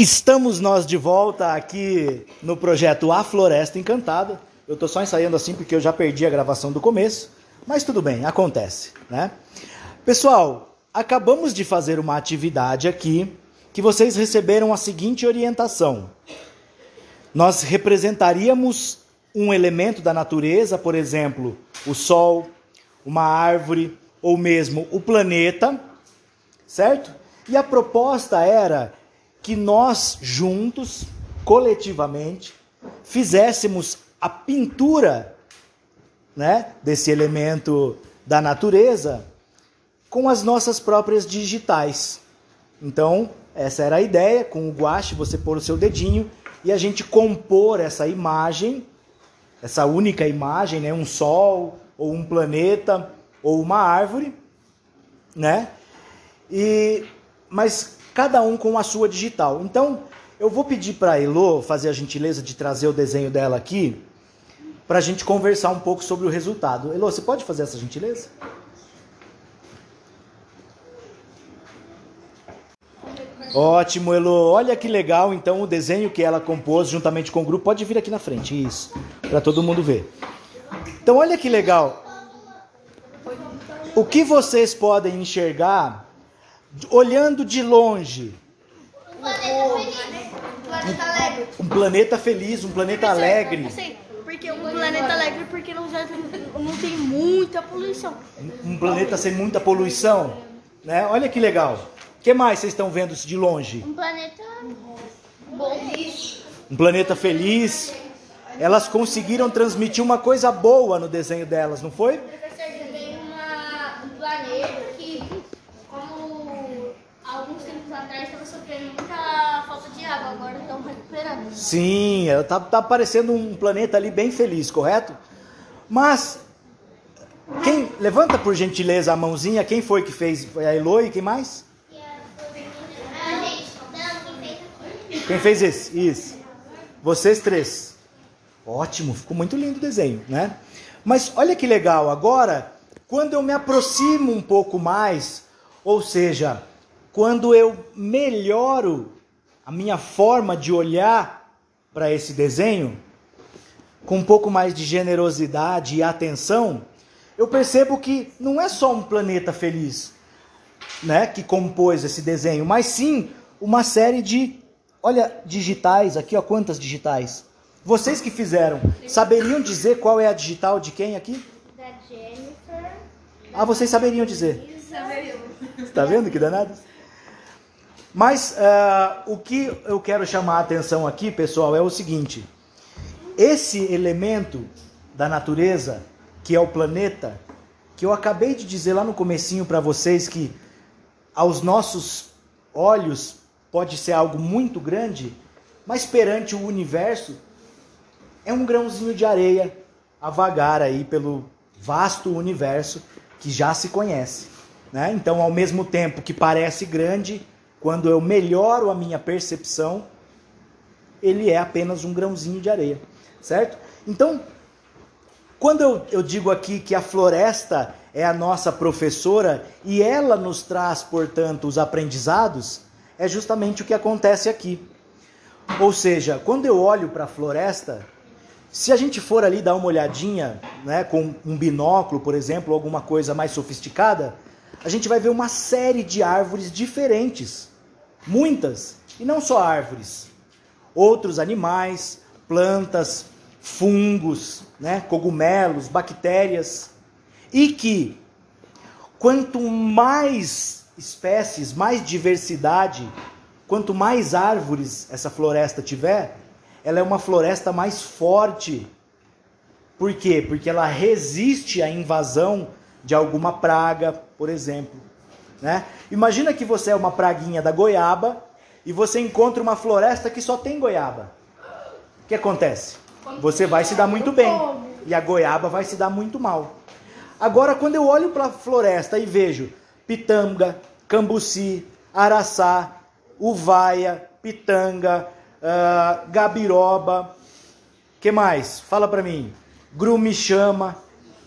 Estamos nós de volta aqui no projeto A Floresta Encantada. Eu estou só ensaiando assim porque eu já perdi a gravação do começo, mas tudo bem, acontece, né? Pessoal, acabamos de fazer uma atividade aqui que vocês receberam a seguinte orientação. Nós representaríamos um elemento da natureza, por exemplo, o sol, uma árvore ou mesmo o planeta, certo? E a proposta era que nós juntos, coletivamente, fizéssemos a pintura né, desse elemento da natureza com as nossas próprias digitais. Então, essa era a ideia, com o guache, você pôr o seu dedinho e a gente compor essa imagem, essa única imagem, né, um sol ou um planeta ou uma árvore, né? E mas cada um com a sua digital. Então, eu vou pedir para a Elo fazer a gentileza de trazer o desenho dela aqui, para a gente conversar um pouco sobre o resultado. Elo, você pode fazer essa gentileza? Ótimo, Elo. Olha que legal, então, o desenho que ela compôs juntamente com o grupo. Pode vir aqui na frente, isso, para todo mundo ver. Então, olha que legal. O que vocês podem enxergar olhando de longe. Um planeta feliz. Um planeta alegre. Um planeta feliz, um planeta alegre. Assim, porque um planeta alegre porque não, já tem, não tem muita poluição. Um planeta sem muita poluição. Né? Olha que legal. O que mais vocês estão vendo de longe? Um planeta bom. Um planeta feliz. Elas conseguiram transmitir uma coisa boa no desenho delas, não foi? Professor, tem uma, um planeta que, como alguns tempos atrás, estava sofrendo muita falta de água, agora estão recuperando. Sim, ela tá, tá parecendo um planeta ali bem feliz, correto? Mas quem levanta por gentileza a mãozinha, quem foi que fez? Foi a Eloy, quem mais? Quem fez esse? Isso. Vocês três. Ótimo, ficou muito lindo o desenho, né? Mas olha que legal, agora, quando eu me aproximo um pouco mais, ou seja, quando eu melhoro a minha forma de olhar para esse desenho, com um pouco mais de generosidade e atenção, eu percebo que não é só um planeta feliz, né, que compôs esse desenho, mas sim uma série de, olha, digitais, aqui ó, quantas digitais. Vocês que fizeram, saberiam dizer qual é a digital de quem aqui? Da Jennifer. Ah, vocês saberiam dizer. Está vendo que danado? Mas ah, o que eu quero chamar a atenção aqui, pessoal, é o seguinte: esse elemento da natureza, que é o planeta, que eu acabei de dizer lá no comecinho para vocês que aos nossos olhos pode ser algo muito grande, mas perante o universo é um grãozinho de areia a vagar aí pelo vasto universo que já se conhece. Né? Então, ao mesmo tempo que parece grande, quando eu melhoro a minha percepção, ele é apenas um grãozinho de areia, certo? Então, quando eu, eu digo aqui que a floresta é a nossa professora e ela nos traz, portanto, os aprendizados, é justamente o que acontece aqui. Ou seja, quando eu olho para a floresta, se a gente for ali dar uma olhadinha, né, com um binóculo, por exemplo, alguma coisa mais sofisticada, a gente vai ver uma série de árvores diferentes, muitas, e não só árvores, outros animais, plantas, fungos, né, cogumelos, bactérias, e que quanto mais espécies, mais diversidade, quanto mais árvores essa floresta tiver, ela é uma floresta mais forte. Por quê? Porque ela resiste à invasão de alguma praga, por exemplo. Né? Imagina que você é uma praguinha da goiaba e você encontra uma floresta que só tem goiaba. O que acontece? Você vai se dar muito bem e a goiaba vai se dar muito mal. Agora, quando eu olho para a floresta e vejo pitanga, cambuci, araçá, uvaia, pitanga, uh, gabiroba, que mais? Fala para mim. Grumichama,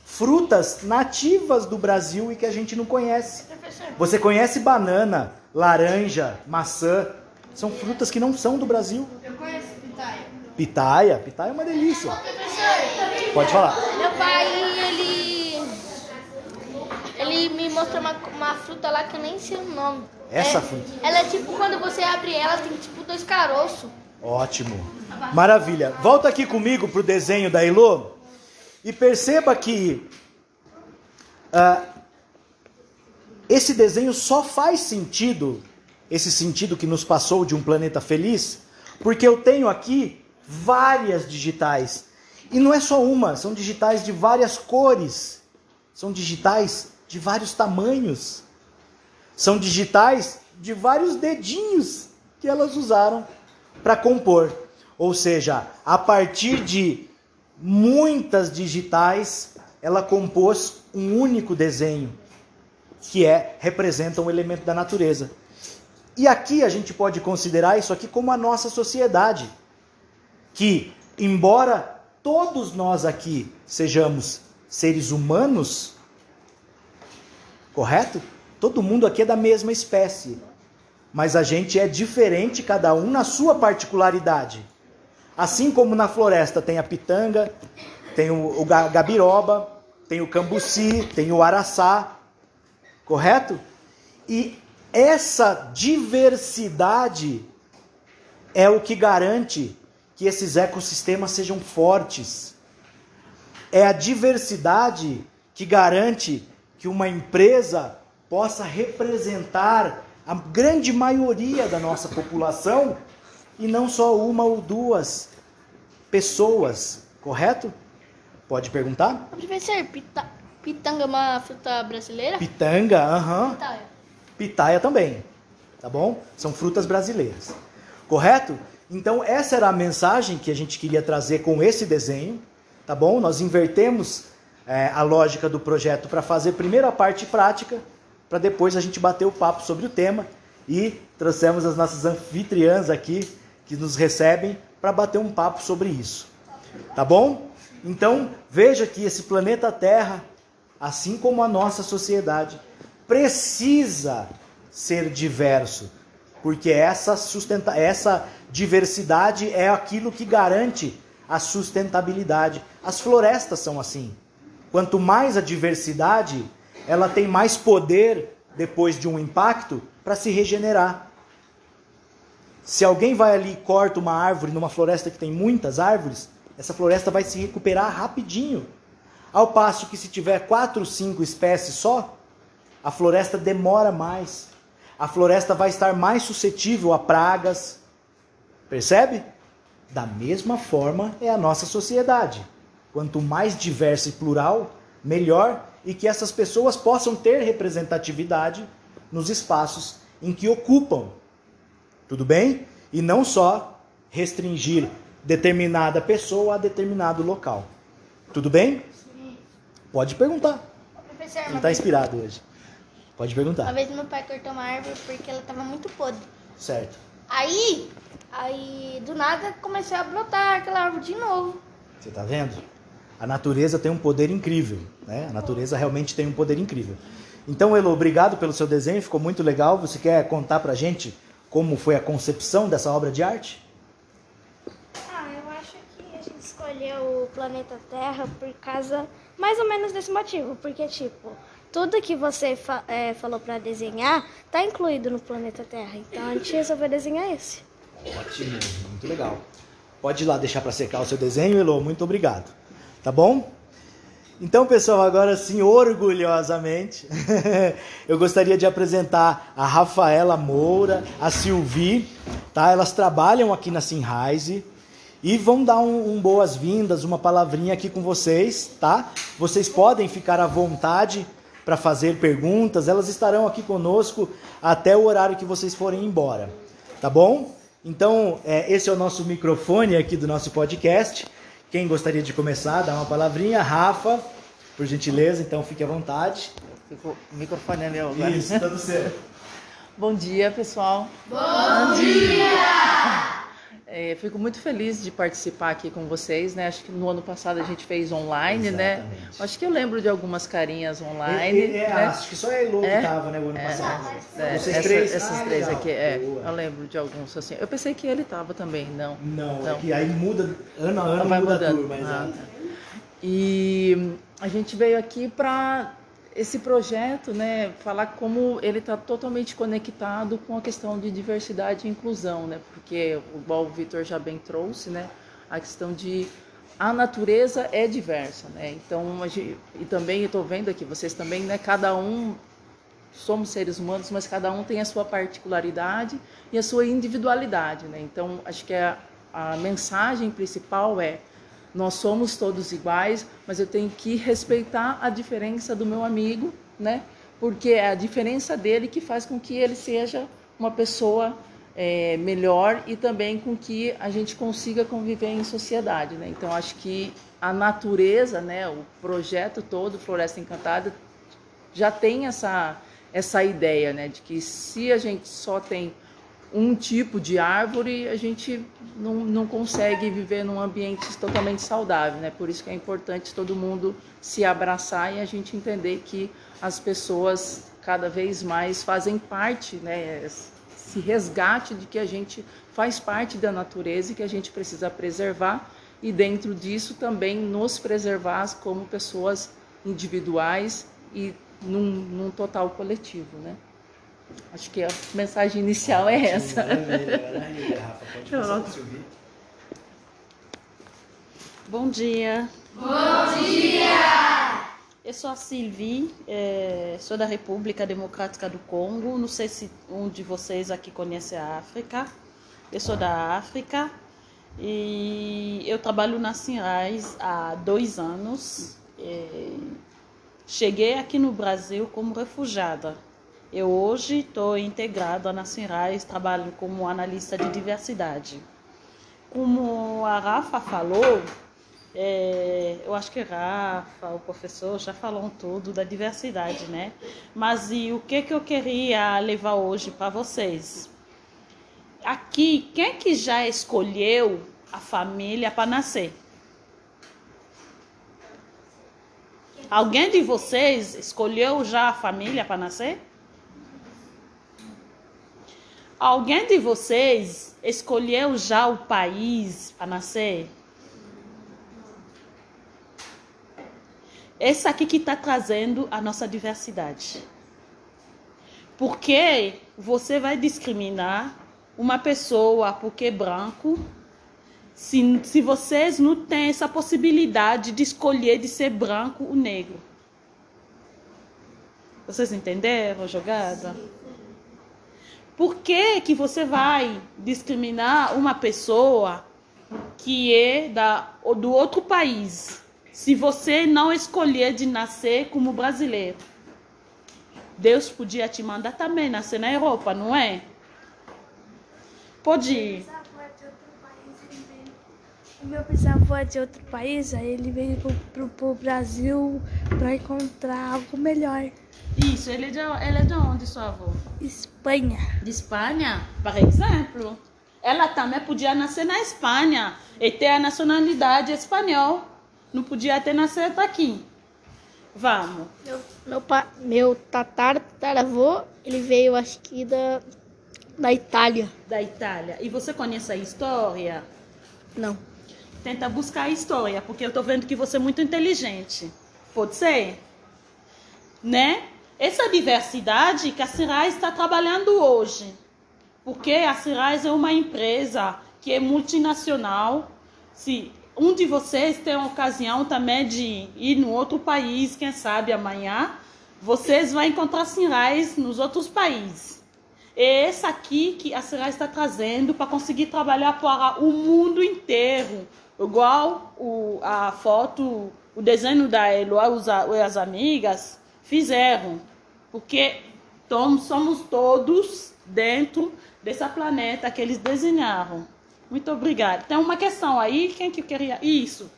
frutas nativas do Brasil e que a gente não conhece. Você conhece banana, laranja, maçã, São frutas que não são do Brasil. Eu conheço pitaia. Pitaia, pitaia é uma delícia. Pode falar. meu pai, ele. Ele me mostrou uma, uma fruta lá que eu nem sei o nome. Essa É- fruta. Ela é tipo, quando você abre ela, tem tipo dois caroços. Ótimo. Maravilha. Volta aqui comigo para o desenho da Elô e perceba que ah, esse desenho só faz sentido, esse sentido que nos passou de um planeta feliz, porque eu tenho aqui várias digitais. E não é só uma, são digitais de várias cores, são digitais de vários tamanhos, são digitais de vários dedinhos que elas usaram para compor. Ou seja, a partir de muitas digitais, ela compôs um único desenho, que é representa um elemento da natureza. E aqui a gente pode considerar isso aqui como a nossa sociedade, que embora todos nós aqui sejamos seres humanos, correto? Todo mundo aqui é da mesma espécie, mas a gente é diferente cada um na sua particularidade. Assim como na floresta tem a pitanga, tem o, o ga- gabiroba, tem o cambuci, tem o araçá, correto? E essa diversidade é o que garante que esses ecossistemas sejam fortes. É a diversidade que garante que uma empresa possa representar a grande maioria da nossa população e não só uma ou duas pessoas, correto? Pode perguntar? Professor, pitanga é uma fruta brasileira? Pitanga, aham. Pitaia. Pitaia também, tá bom? São frutas brasileiras, correto? Então essa era a mensagem que a gente queria trazer com esse desenho, tá bom? Nós invertemos é, a lógica do projeto para fazer primeiro a parte prática, para depois a gente bater o papo sobre o tema e trouxemos as nossas anfitriãs aqui que nos recebem para bater um papo sobre isso, tá bom? Então veja que esse planeta Terra, assim como a nossa sociedade, precisa ser diverso, porque essa, sustenta essa diversidade é aquilo que garante a sustentabilidade. As florestas são assim. Quanto mais a diversidade, ela tem mais poder depois de um impacto para se regenerar. Se alguém vai ali e corta uma árvore numa floresta que tem muitas árvores, essa floresta vai se recuperar rapidinho. Ao passo que se tiver quatro, cinco espécies só, a floresta demora mais. A floresta vai estar mais suscetível a pragas. Percebe? Da mesma forma é a nossa sociedade. Quanto mais diversa e plural, melhor e que essas pessoas possam ter representatividade nos espaços em que ocupam. Tudo bem? E não só restringir determinada pessoa a determinado local. Tudo bem? Pode perguntar. Professor, Ele uma está vez, inspirado hoje. Pode uma perguntar. vez meu pai cortou uma árvore porque ela tava muito podre. Certo. Aí, aí do nada começou a brotar aquela árvore de novo. Você está vendo? A natureza tem um poder incrível, né? A natureza realmente tem um poder incrível. Então, Elo, obrigado pelo seu desenho, ficou muito legal. Você quer contar pra gente como foi a concepção dessa obra de arte? Ah, eu acho que a gente escolheu o planeta Terra por causa mais ou menos desse motivo, porque tipo, tudo que você fa- é, falou pra desenhar tá incluído no planeta Terra, então a gente resolveu desenhar esse. Ótimo, muito legal. Pode ir lá deixar para secar o seu desenho, Elo, muito obrigado. Tá bom? Então, pessoal, agora sim, orgulhosamente, eu gostaria de apresentar a Rafaela Moura, a Silvi, tá? Elas trabalham aqui na Sinrise e vão dar um, um boas-vindas, uma palavrinha aqui com vocês, tá? Vocês podem ficar à vontade para fazer perguntas, elas estarão aqui conosco até o horário que vocês forem embora, tá bom? Então, é, esse é o nosso microfone aqui do nosso podcast. Quem gostaria de começar, dá uma palavrinha. Rafa, por gentileza, então fique à vontade. Ficou- O microfone é meu agora. Isso, tudo certo. Bom dia, pessoal. Bom dia! É, fico muito feliz de participar aqui com vocês, né? Acho que no ano passado a gente fez online, né? Exatamente. Acho que eu lembro de algumas carinhas online. É, é, né? Acho que só a Elo É? que tava, né, o ano É, passado. é, Vocês essa- três? esses Ah, três legal. aqui, é. Boa. Eu lembro de alguns assim. Eu pensei que ele tava também, não. Não, é Não. que aí muda, ano a ano muda mudando. a turma, Ah, exato. tá. E hum, a gente veio aqui para esse projeto, né, falar como ele está totalmente conectado com a questão de diversidade e inclusão, né, porque igual o Vitor já bem trouxe, né, a questão de a natureza é diversa, né, então e também estou vendo aqui vocês também, né, cada um somos seres humanos, mas cada um tem a sua particularidade e a sua individualidade, né? Então, acho que a, a mensagem principal é nós somos todos iguais, mas eu tenho que respeitar a diferença do meu amigo, né? Porque é a diferença dele que faz com que ele seja uma pessoa é, melhor e também com que a gente consiga conviver em sociedade, né? Então, acho que a natureza, né? O projeto todo, Floresta Encantada, já tem essa, essa ideia, né, de que se a gente só tem um tipo de árvore, a gente não, não consegue viver num ambiente totalmente saudável, né? Por isso que é importante todo mundo se abraçar e a gente entender que as pessoas cada vez mais fazem parte, né, esse resgate de que a gente faz parte da natureza e que a gente precisa preservar e dentro disso também nos preservar como pessoas individuais e num, num total coletivo, né? Acho que a mensagem inicial é essa. Bom dia. Bom dia! Eu sou a Sylvie, eh, sou da República Democrática do Congo. Não sei se um de vocês aqui conhece a África. Eu sou da África e eu trabalho na Sinrais há dois anos. Eh, cheguei aqui no Brasil como refugiada. Eu hoje estou integrada na Sinrais, trabalho como analista de diversidade. Como a Rafa falou, é, eu acho que Rafa, o professor, já falaram tudo da diversidade, né? Mas e o que, que eu queria levar hoje para vocês? Aqui, quem que já escolheu a família para nascer? Alguém de vocês escolheu já a família para nascer? Alguém de vocês escolheu já o país para nascer? Esse aqui que está trazendo a nossa diversidade. Porque você vai discriminar uma pessoa porque é branco se, se vocês não têm essa possibilidade de escolher de ser branco ou negro. Vocês entenderam a jogada? Por que, que você vai discriminar uma pessoa que é da, do outro país se você não escolher de nascer como brasileiro? Deus podia te mandar também nascer na Europa, não é? Pode ir. O meu bisavô é de outro país, aí ele veio pro, pro, pro Brasil para encontrar algo melhor. Isso, ele é de, ele é de onde, sua avó? Espanha. De Espanha, por exemplo. Ela também podia nascer na Espanha e ter a nacionalidade espanhola. Não podia ter nascido aqui. Vamos. Meu, meu, pa, meu tatar, tataravô, ele veio, acho que da, da Itália. Da Itália. E você conhece a história? Não. Tenta buscar a história, porque eu tô vendo que você é muito inteligente. Pode ser? Né? Essa diversidade que a Cirais está trabalhando hoje. Porque a Cirais é uma empresa que é multinacional. Se um de vocês tem a ocasião também de ir no outro país, quem sabe amanhã, vocês vão encontrar Cirais nos outros países. É essa aqui que a Cirais está trazendo para conseguir trabalhar para o mundo inteiro. Igual o, a foto, o desenho da Eloá e as amigas fizeram. Porque tom, somos todos dentro dessa planeta que eles desenharam. Muito obrigada. Tem uma questão aí? Quem que queria? Isso.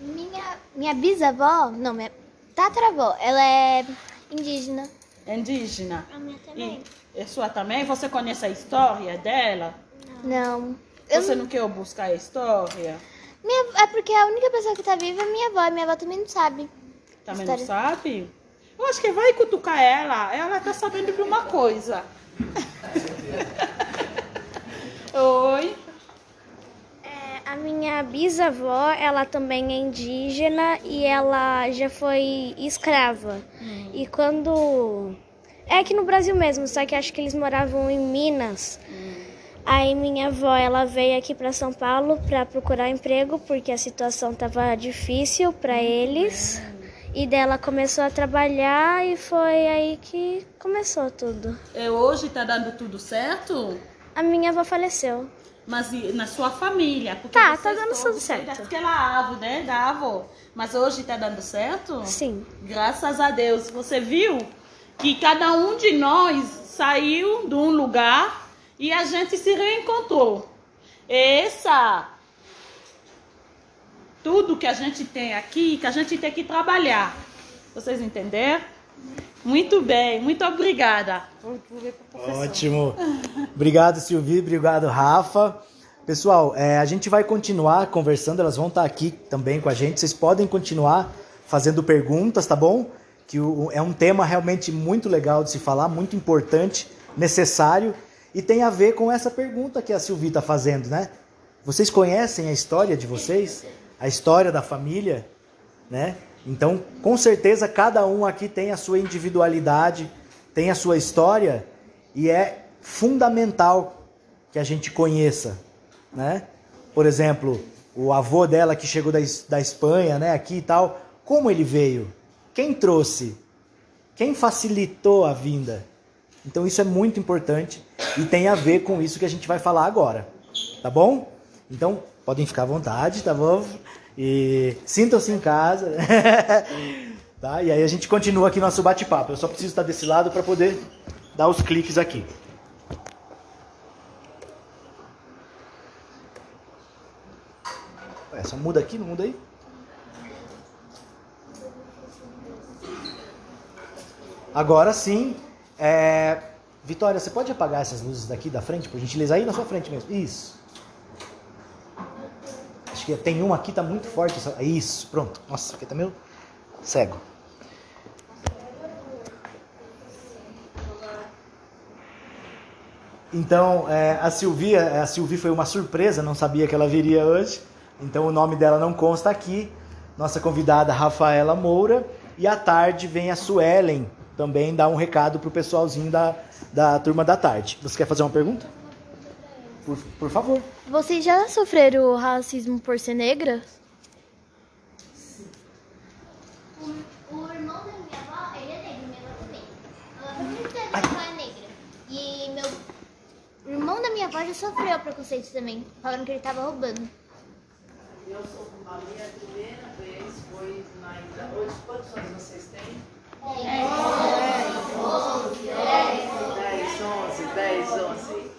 Minha, minha bisavó, não, minha tataravó, ela é indígena. É indígena? A minha também. E a sua também? Você conhece a história dela? Não. Eu, Você não quer buscar a história? minha, é porque a única pessoa que tá viva é minha avó. E minha avó também não sabe. Também não sabe? Eu acho que vai cutucar ela. Ela tá sabendo de uma coisa. Oi. É, a minha bisavó, ela também é indígena e ela já foi escrava. E quando. É aqui no Brasil mesmo, só que acho que eles moravam em Minas. Aí minha avó, ela veio aqui para São Paulo para procurar emprego porque a situação tava difícil para eles. E dela começou a trabalhar e foi aí que começou tudo. E hoje tá dando tudo certo? A minha avó faleceu. Mas na sua família? Porque Tá, tá dando tudo certo. Daquela árvore, né? Da avó. Mas hoje tá dando certo? Sim. Graças a Deus. Você viu que cada um de nós saiu de um lugar e a gente se reencontrou. Essa tudo que a gente tem aqui, que a gente tem que trabalhar. Vocês entenderam? Muito bem, muito obrigada. Ótimo. Obrigado, Silvio. Obrigado, Rafa. Pessoal, é, a gente vai continuar conversando. Elas vão estar aqui também com a gente. Vocês podem continuar fazendo perguntas, tá bom? Que o- é um tema realmente muito legal de se falar, muito importante, necessário e tem a ver com essa pergunta que a Silvia está fazendo, né? Vocês conhecem a história de vocês? A história da família, né? Então, com certeza, cada um aqui tem a sua individualidade, tem a sua história e é fundamental que a gente conheça, né? Por exemplo, o avô dela que chegou da, da Espanha, né, aqui e tal, como ele veio? Quem trouxe? Quem facilitou a vinda? Então isso é muito importante e tem a ver com isso que a gente vai falar agora, tá bom? Então podem ficar à vontade, tá bom? E sintam-se em casa, tá? E aí a gente continua aqui nosso bate-papo. Eu só preciso estar desse lado para poder dar os cliques aqui. Ué, só muda aqui, não muda aí? Agora sim, é... Vitória, você pode apagar essas luzes daqui da frente, por gentileza? Aí na sua frente mesmo. Isso. Acho que tem uma aqui, tá muito forte. essa- Isso, pronto. Nossa, aqui tá meio cego. Então, é, a Silvia, a Silvia foi uma surpresa, não sabia que ela viria hoje. Então, o nome dela não consta aqui. Nossa convidada, Rafaela Moura. E à tarde vem a Suelen também dar um recado pro pessoalzinho da, da turma da tarde. Você quer fazer uma pergunta? Por, por favor. Vocês já sofreram racismo por ser negra? O, o irmão da minha avó, ele é negro, minha avó já sofreu preconceito também, falando que ele tava roubando. Eu sou a minha primeira vez foi na. Hoje, quantos anos vocês têm? 10, 11, 10, 11.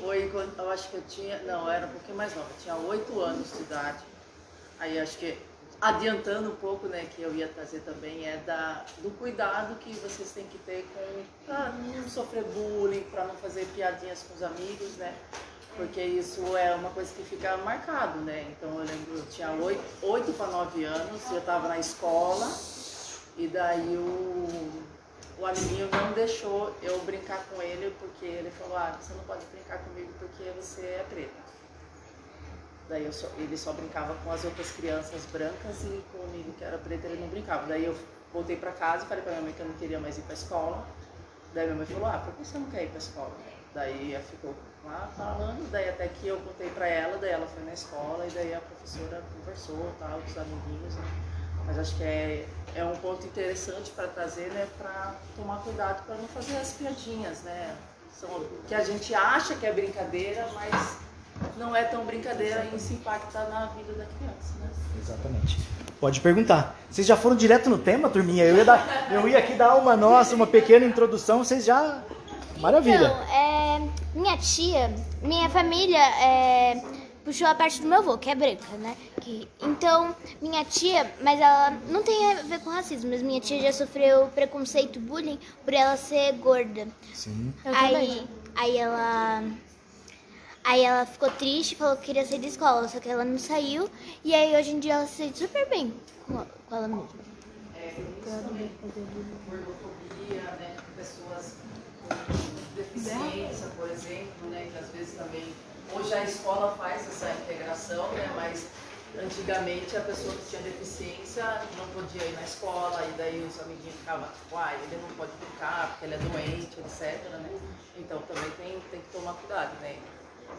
Foi quando eu acho que eu tinha. Não, era um pouquinho mais nova, tinha 8 anos de idade. Aí acho que adiantando um pouco, né, que eu ia trazer também é da, do cuidado que vocês têm que ter com para não sofrer bullying, para não fazer piadinhas com os amigos, né? Porque isso é uma coisa que fica marcado, né? Então eu lembro, eu tinha 8, para 9 anos, eu estava na escola e daí o, o amiguinho não deixou eu brincar com ele porque ele falou, ah, você não pode brincar comigo porque você é preta. Daí só- ele só brincava com as outras crianças brancas e comigo que era preta ele não brincava. Daí eu voltei para casa e falei para minha mãe que eu não queria mais ir para escola. Daí minha mãe falou, ah, por que você não quer ir para escola? Daí ela ficou lá falando, daí até que eu contei para ela, daí ela foi na escola e daí a professora conversou tal, com os amiguinhos, né? Mas acho que é, é um ponto interessante para trazer, né, para tomar cuidado para não fazer as piadinhas, né? São, que a gente acha que é brincadeira, mas não é tão brincadeira e isso impacta na vida da criança, né? Exatamente. Pode perguntar. Vocês já foram direto no tema, turminha? Eu ia, dar, eu ia aqui dar uma nossa, uma pequena introdução, vocês já. Maravilha. Então, é, minha tia, minha família é, puxou a parte do meu avô, que é branca, né? Que, então, minha tia, mas ela não tem a ver com racismo, mas minha tia já sofreu preconceito, bullying, por ela ser gorda. Sim. Aí, aí ela. Aí ela ficou triste, falou que queria sair da escola, só que ela não saiu. E aí hoje em dia ela se sente super bem com, a- com ela mesma. gordofobia, né, pessoas com deficiência, por exemplo, né, que às vezes também hoje a escola faz essa integração, né, mas antigamente a pessoa que tinha deficiência não podia ir na escola e daí os amiguinhos ficavam, uai, ele não pode ficar porque ele é doente, etc, né? Então também tem, tem que tomar cuidado, né?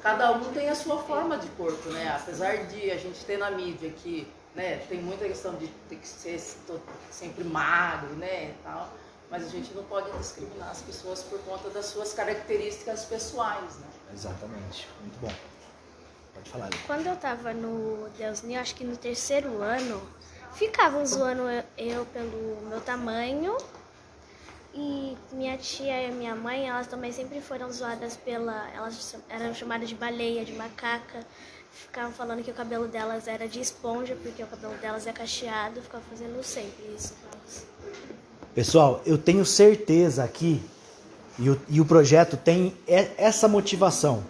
Cada um tem a sua forma de corpo, né? Apesar de a gente ter na mídia que né, tem muita questão de ter que ser sempre magro, né, e tal, mas a gente não pode discriminar as pessoas por conta das suas características pessoais, né? Exatamente. Muito bom. Pode falar. Lê. Quando eu tava no Deus New, acho que no terceiro ano, ficavam zoando eu- eu pelo meu tamanho. E minha tia e minha mãe, elas também sempre foram zoadas pela. Elas eram chamadas de baleia, de macaca. Ficavam falando que o cabelo delas era de esponja, porque o cabelo delas é cacheado. Ficavam fazendo sempre isso. Pessoal, eu tenho certeza aqui, e o, e o projeto tem essa motivação,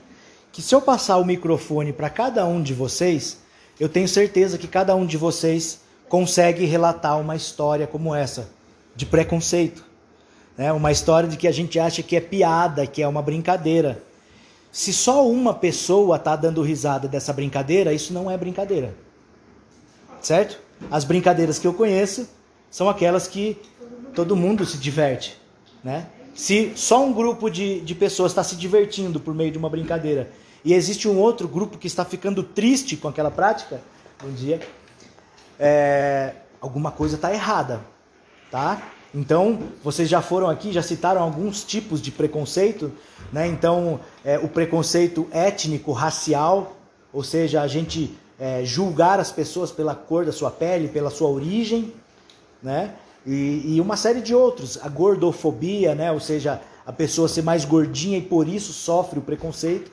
que se eu passar o microfone para cada um de vocês, eu tenho certeza que cada um de vocês consegue relatar uma história como essa, de preconceito. Né? Uma história de que a gente acha que é piada, que é uma brincadeira. Se só uma pessoa está dando risada dessa brincadeira, isso não é brincadeira. Certo? As brincadeiras que eu conheço são aquelas que todo mundo se diverte. Né? Se só um grupo de, de pessoas está se divertindo por meio de uma brincadeira e existe um outro grupo que está ficando triste com aquela prática, bom dia, é, alguma coisa está errada, tá? Então, vocês já foram aqui, já citaram alguns tipos de preconceito, né? Então, é, o preconceito étnico, racial, ou seja, a gente é, julgar as pessoas pela cor da sua pele, pela sua origem, né? E, e uma série de outros, a gordofobia, né? Ou seja, a pessoa ser mais gordinha e por isso sofre o preconceito,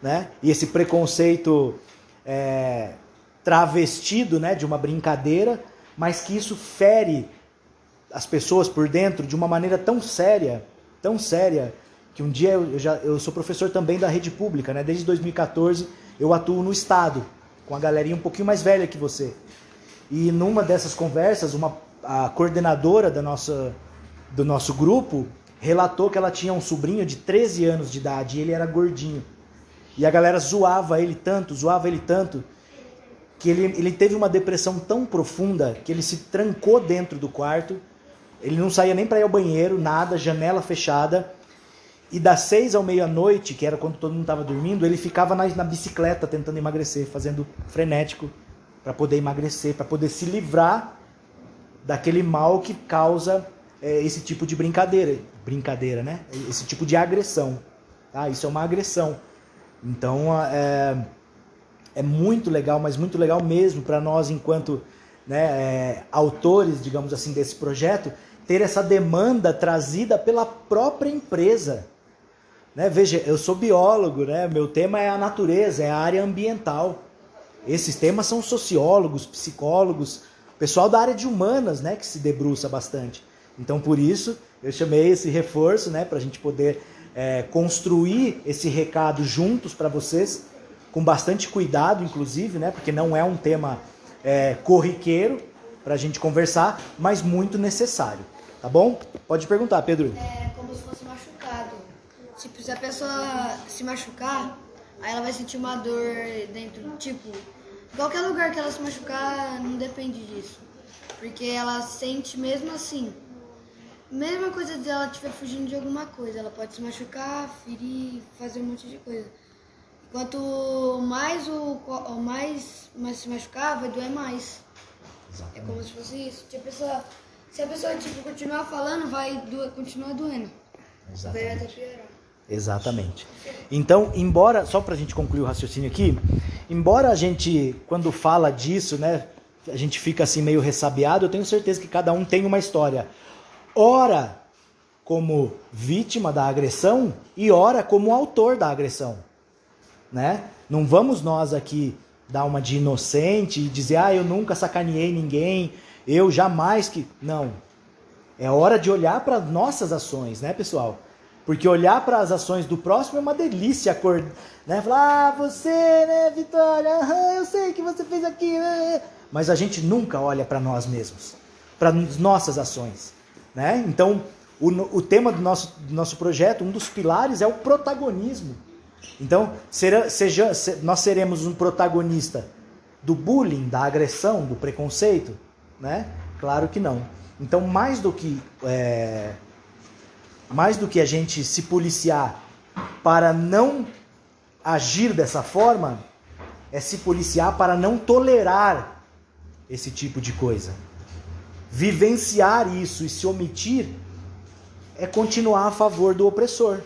né? E esse preconceito é, travestido, né? De uma brincadeira, mas que isso fere as pessoas por dentro de uma maneira tão séria, tão séria, que um dia eu, já eu sou professor também da rede pública, né? Desde 2014 eu atuo no estado com a galerinha um pouquinho mais velha que você. E numa dessas conversas, uma a coordenadora da nossa do nosso grupo relatou que ela tinha um sobrinho de 13 anos de idade e ele era gordinho. E a galera zoava ele tanto, zoava ele tanto, que ele, ele teve uma depressão tão profunda que ele se trancou dentro do quarto. Ele não saía nem para ir ao banheiro, nada, janela fechada. E das seis ao meia-noite, que era quando todo mundo estava dormindo, ele ficava na, na bicicleta tentando emagrecer, fazendo frenético para poder emagrecer, para poder se livrar daquele mal que causa é, esse tipo de brincadeira. Brincadeira, né? Esse tipo de agressão. Tá? Isso é uma agressão. Então, é, é muito legal, mas muito legal mesmo para nós, enquanto né, é, autores, digamos assim, desse projeto, ter essa demanda trazida pela própria empresa. Né? Veja, eu sou biólogo, né? meu tema é a natureza, é a área ambiental. Esses temas são sociólogos, psicólogos, pessoal da área de humanas né, que se debruça bastante. Então, por isso, eu chamei esse reforço né, para a gente poder é, construir esse recado juntos para vocês, com bastante cuidado, inclusive, né, porque não é um tema é, corriqueiro para a gente conversar, mas muito necessário. Tá bom? Pode perguntar, Pedro. É como se fosse machucado. Tipo, se a pessoa se machucar, aí ela vai sentir uma dor dentro. Tipo, qualquer lugar que ela se machucar não depende disso. Porque ela sente mesmo assim. Mesma coisa de ela estiver fugindo de alguma coisa. Ela pode se machucar, ferir, fazer um monte de coisa. Quanto mais o mais, mais se machucar, vai doer mais. É como se fosse isso. Tipo, a pessoa, se a pessoa tipo, continuar falando, vai doer, continuar doendo. Vai até piorar. Exatamente. Então, embora, só para a gente concluir o raciocínio aqui, embora a gente, quando fala disso, né, a gente fica assim meio ressabiado, eu tenho certeza que cada um tem uma história. Ora como vítima da agressão e ora como autor da agressão. né? Não vamos nós aqui dar uma de inocente e dizer, ah, eu nunca sacaneei ninguém, eu jamais que. Não. É hora de olhar para nossas ações, né, pessoal? Porque olhar para as ações do próximo é uma delícia, acordar, né? Falar, ah, você, né, Vitória, aham, eu sei que você fez aquilo. né?" Mas a gente nunca olha para nós mesmos, para nossas ações, né? Então, o, o tema do nosso, do nosso projeto, um dos pilares é o protagonismo. Então, será, seja, se- nós seremos um protagonista do bullying, da agressão, do preconceito, né? Claro que não. Então, mais do que é, mais do que a gente se policiar para não agir dessa forma, é se policiar para não tolerar esse tipo de coisa. Vivenciar isso e se omitir é continuar a favor do opressor.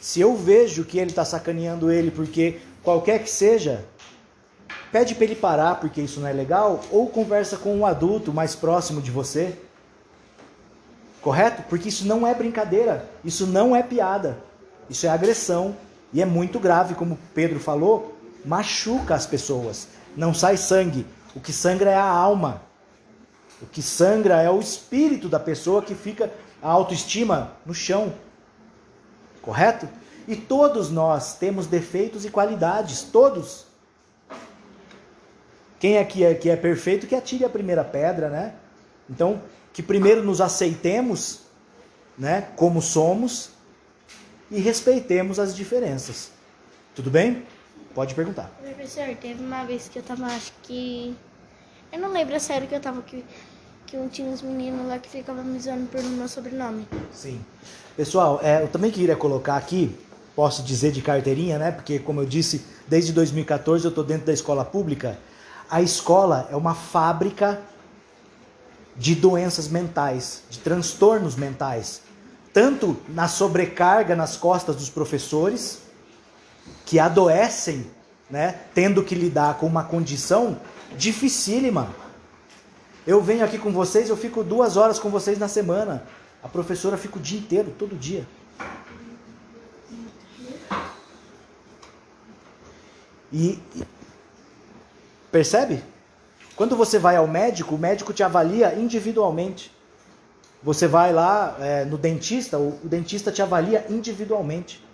Se eu vejo que ele está sacaneando ele porque qualquer que seja, pede para ele parar porque isso não é legal ou conversa com um adulto mais próximo de você. Correto? Porque isso não é brincadeira, isso não é piada. Isso é agressão e é muito grave, como Pedro falou, machuca as pessoas. Não sai sangue. O que sangra é a alma. O que sangra é o espírito da pessoa que fica a autoestima no chão. Correto? E todos nós temos defeitos e qualidades, todos. Quem aqui é, que é perfeito que atire a primeira pedra, né? Então, que primeiro nos aceitemos, né, como somos e respeitemos as diferenças. Tudo bem? Pode perguntar. Professor, teve uma vez que eu tava, acho que. Eu não lembro a sério que eu tava que, que um- tinha uns meninos lá que ficavam me zoando pelo meu sobrenome. Sim. Pessoal, é, eu também queria colocar aqui, posso dizer de carteirinha, né? Porque, como eu disse, desde 2014 eu estou dentro da escola pública. A escola é uma fábrica de doenças mentais, de transtornos mentais. Tanto na sobrecarga nas costas dos professores, que adoecem, né? Tendo que lidar com uma condição dificílima. Eu venho aqui com vocês, eu fico duas horas com vocês na semana. A professora fica o dia inteiro, todo dia. E, percebe? Quando você vai ao médico, o médico te avalia individualmente. Você vai lá é, no dentista, o, o dentista te avalia individualmente.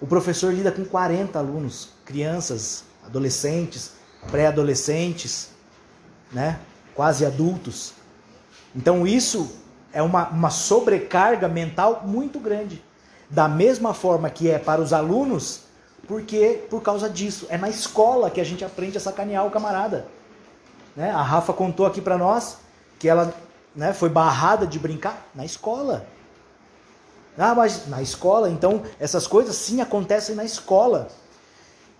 O professor lida com 40 alunos, crianças, adolescentes, pré-adolescentes, né? quase adultos. Então isso é uma, uma sobrecarga mental muito grande. Da mesma forma que é para os alunos, porque por causa disso. É na escola que a gente aprende a sacanear o camarada. Né? A Rafa contou aqui para nós que ela né, foi barrada de brincar na escola. Ah, mas na escola, então essas coisas sim acontecem na escola.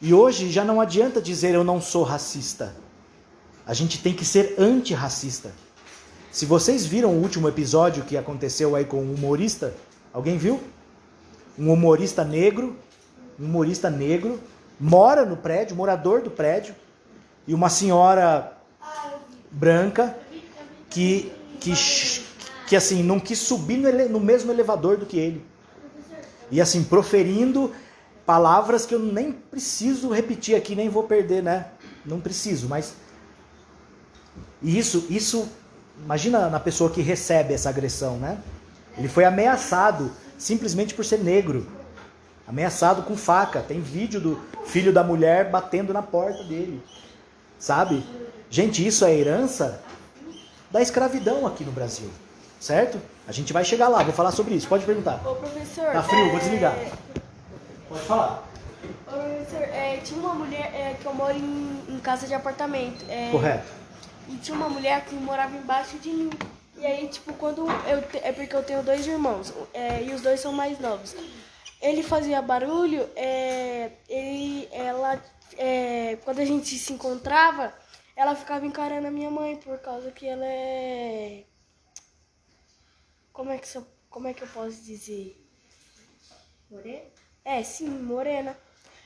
E hoje já não adianta dizer eu não sou racista. A gente tem que ser antirracista. Se vocês viram o último episódio que aconteceu aí com um humorista, alguém viu? Um humorista negro, um humorista negro, mora no prédio, morador do prédio, e uma senhora branca que, que, que assim, não quis subir no, ele- no mesmo elevador do que ele. E assim, proferindo palavras que eu nem preciso repetir aqui, nem vou perder, né? Não preciso, mas e isso, isso, imagina na pessoa que recebe essa agressão, né? Ele foi ameaçado simplesmente por ser negro. Ameaçado com faca. Tem vídeo do filho da mulher batendo na porta dele. Sabe? Gente, isso é herança da escravidão aqui no Brasil. Certo? A gente vai chegar lá, vou falar sobre isso. Pode perguntar. Ô, professor. Tá frio, vou é, desligar. Pode falar. Ô, professor, é, tinha uma mulher é, que eu moro em, em casa de apartamento. é, Correto. E tinha uma mulher que morava embaixo de mim. E aí, tipo, quando eu. te- É porque eu tenho dois irmãos. é, e os dois são mais novos. Ele fazia barulho, é, ele, ela, quando a gente se encontrava, ela ficava encarando a minha mãe por causa que ela é. Como é que, eu- como é que eu posso dizer? Morena? É, sim, morena.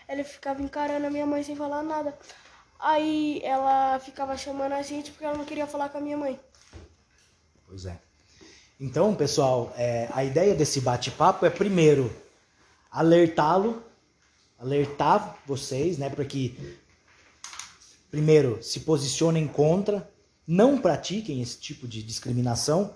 Ela ficava encarando a minha mãe sem falar nada. Aí ela ficava chamando a gente porque ela não queria falar com a minha mãe. Pois é. Então, pessoal, é, a ideia desse bate-papo é primeiro alertá-lo alertar vocês, né, para que primeiro se posicionem contra, não pratiquem esse tipo de discriminação,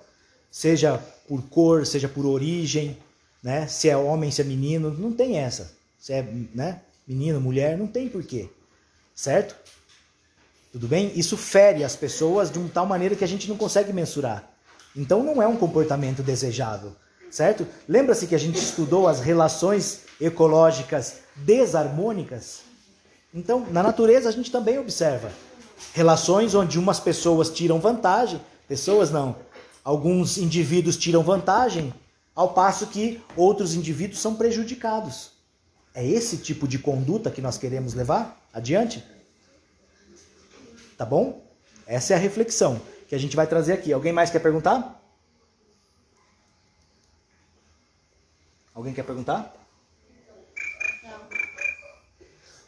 seja por cor, seja por origem, né, se é homem, se é menino, não tem essa. Se é, né, menino, mulher, não tem porquê. Certo? Tudo bem? Isso fere as pessoas de uma tal maneira que a gente não consegue mensurar. Então não é um comportamento desejável, certo? Lembra-se que a gente estudou as relações ecológicas desarmônicas? Então, na natureza a gente também observa relações onde umas pessoas tiram vantagem, pessoas não, alguns indivíduos tiram vantagem, ao passo que outros indivíduos são prejudicados. É esse tipo de conduta que nós queremos levar adiante? Tá bom? Essa é a reflexão que a gente vai trazer aqui. Alguém mais quer perguntar? Alguém quer perguntar?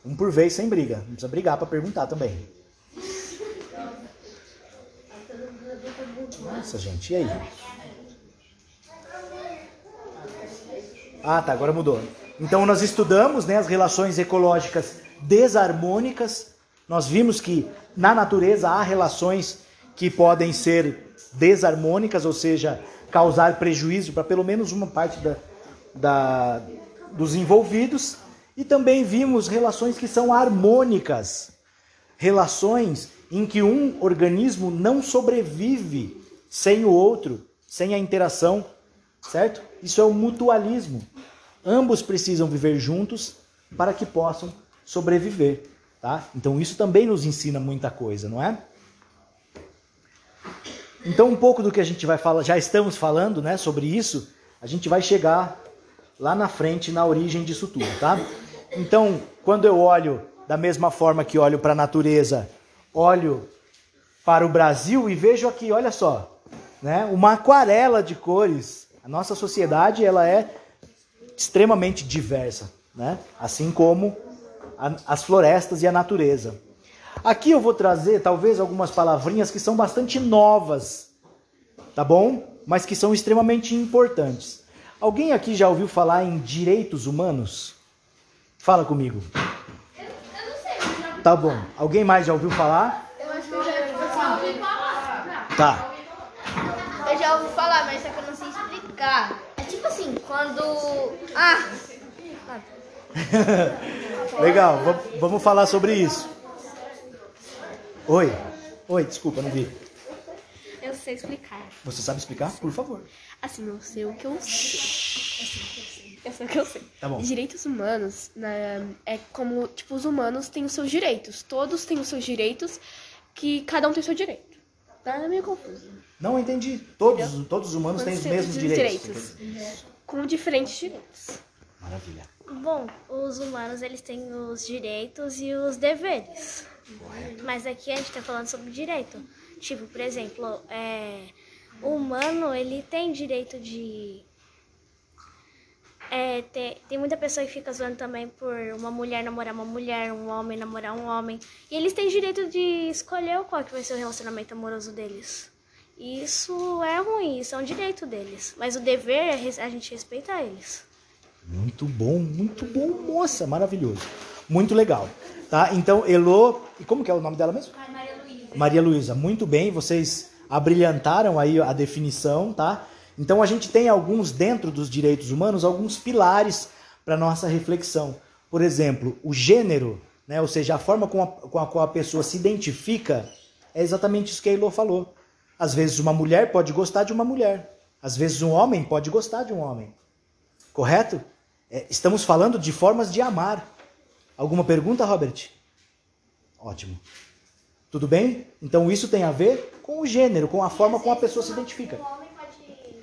Um por vez, sem briga. Não precisa brigar para perguntar também. Nossa, gente, e aí? Ah, tá, agora mudou. Então nós estudamos né, as relações ecológicas desarmônicas. Nós vimos que na natureza há relações que podem ser desarmônicas, ou seja, causar prejuízo para pelo menos uma parte da, da, dos envolvidos. E também vimos relações que são harmônicas, relações em que um organismo não sobrevive sem o outro, sem a interação, certo? Isso é o mutualismo. Ambos precisam viver juntos para que possam sobreviver, tá? Então isso também nos ensina muita coisa, não é? Então um pouco do que a gente vai falar, já estamos falando, né, sobre isso, a gente vai chegar lá na frente na origem disso tudo, tá? Então, quando eu olho da mesma forma que olho para a natureza, olho para o Brasil e vejo aqui, olha só, né, uma aquarela de cores. A nossa sociedade ela é extremamente diversa, né? Assim como a, as florestas e a natureza. Aqui eu vou trazer talvez algumas palavrinhas que são bastante novas, tá bom? Mas que são extremamente importantes. Alguém aqui já ouviu falar em direitos humanos? Fala comigo. Eu, eu não sei. Tá bom. Alguém mais já ouviu falar? Eu acho que eu já ouvi falar. Tá. Eu já ouvi falar, mas só que eu não sei explicar. É tipo assim, quando. Ah! Legal, va- vamos falar sobre isso. Oi. Oi, desculpa, não vi. Eu sei explicar. Você sabe explicar? Por favor. Assim, eu sei o que eu sei. Eu sei o que eu sei. Tá bom. Direitos humanos né, é como, tipo, os humanos têm os seus direitos. Todos têm os seus direitos, que cada um tem o seu direito. Tá é meio confuso. Não entendi. Todos, todos os humanos têm os mesmos têm os direitos. Com diferentes direitos. Maravilha. Bom, os humanos eles têm os direitos e os deveres. Mas aqui a gente está falando sobre direito. Tipo, por exemplo, é, o humano ele tem direito de. É, tem, tem muita pessoa que fica zoando também por uma mulher namorar uma mulher, um homem namorar um homem. E eles têm direito de escolher qual que vai ser o relacionamento amoroso deles. E Isso é ruim, isso é um direito deles. Mas o dever é a gente respeitar eles. Muito bom, muito bom, moça, maravilhoso. Muito legal. Tá? Então, Elo, e como que é o nome dela mesmo? Maria Luísa. Maria Luísa, muito bem, vocês abrilhantaram aí a definição, tá? Então a gente tem alguns dentro dos direitos humanos, alguns pilares para nossa reflexão. Por exemplo, o gênero, né, ou seja, a forma com a, com a qual a pessoa se identifica, é exatamente isso que a Elô falou. Às vezes uma mulher pode gostar de uma mulher, às vezes um homem pode gostar de um homem. Correto? É, estamos falando de formas de amar. Alguma pergunta, Robert? Ótimo. Tudo bem? Então isso tem a ver com o gênero, com a forma como a pessoa se identifica. Um homem pode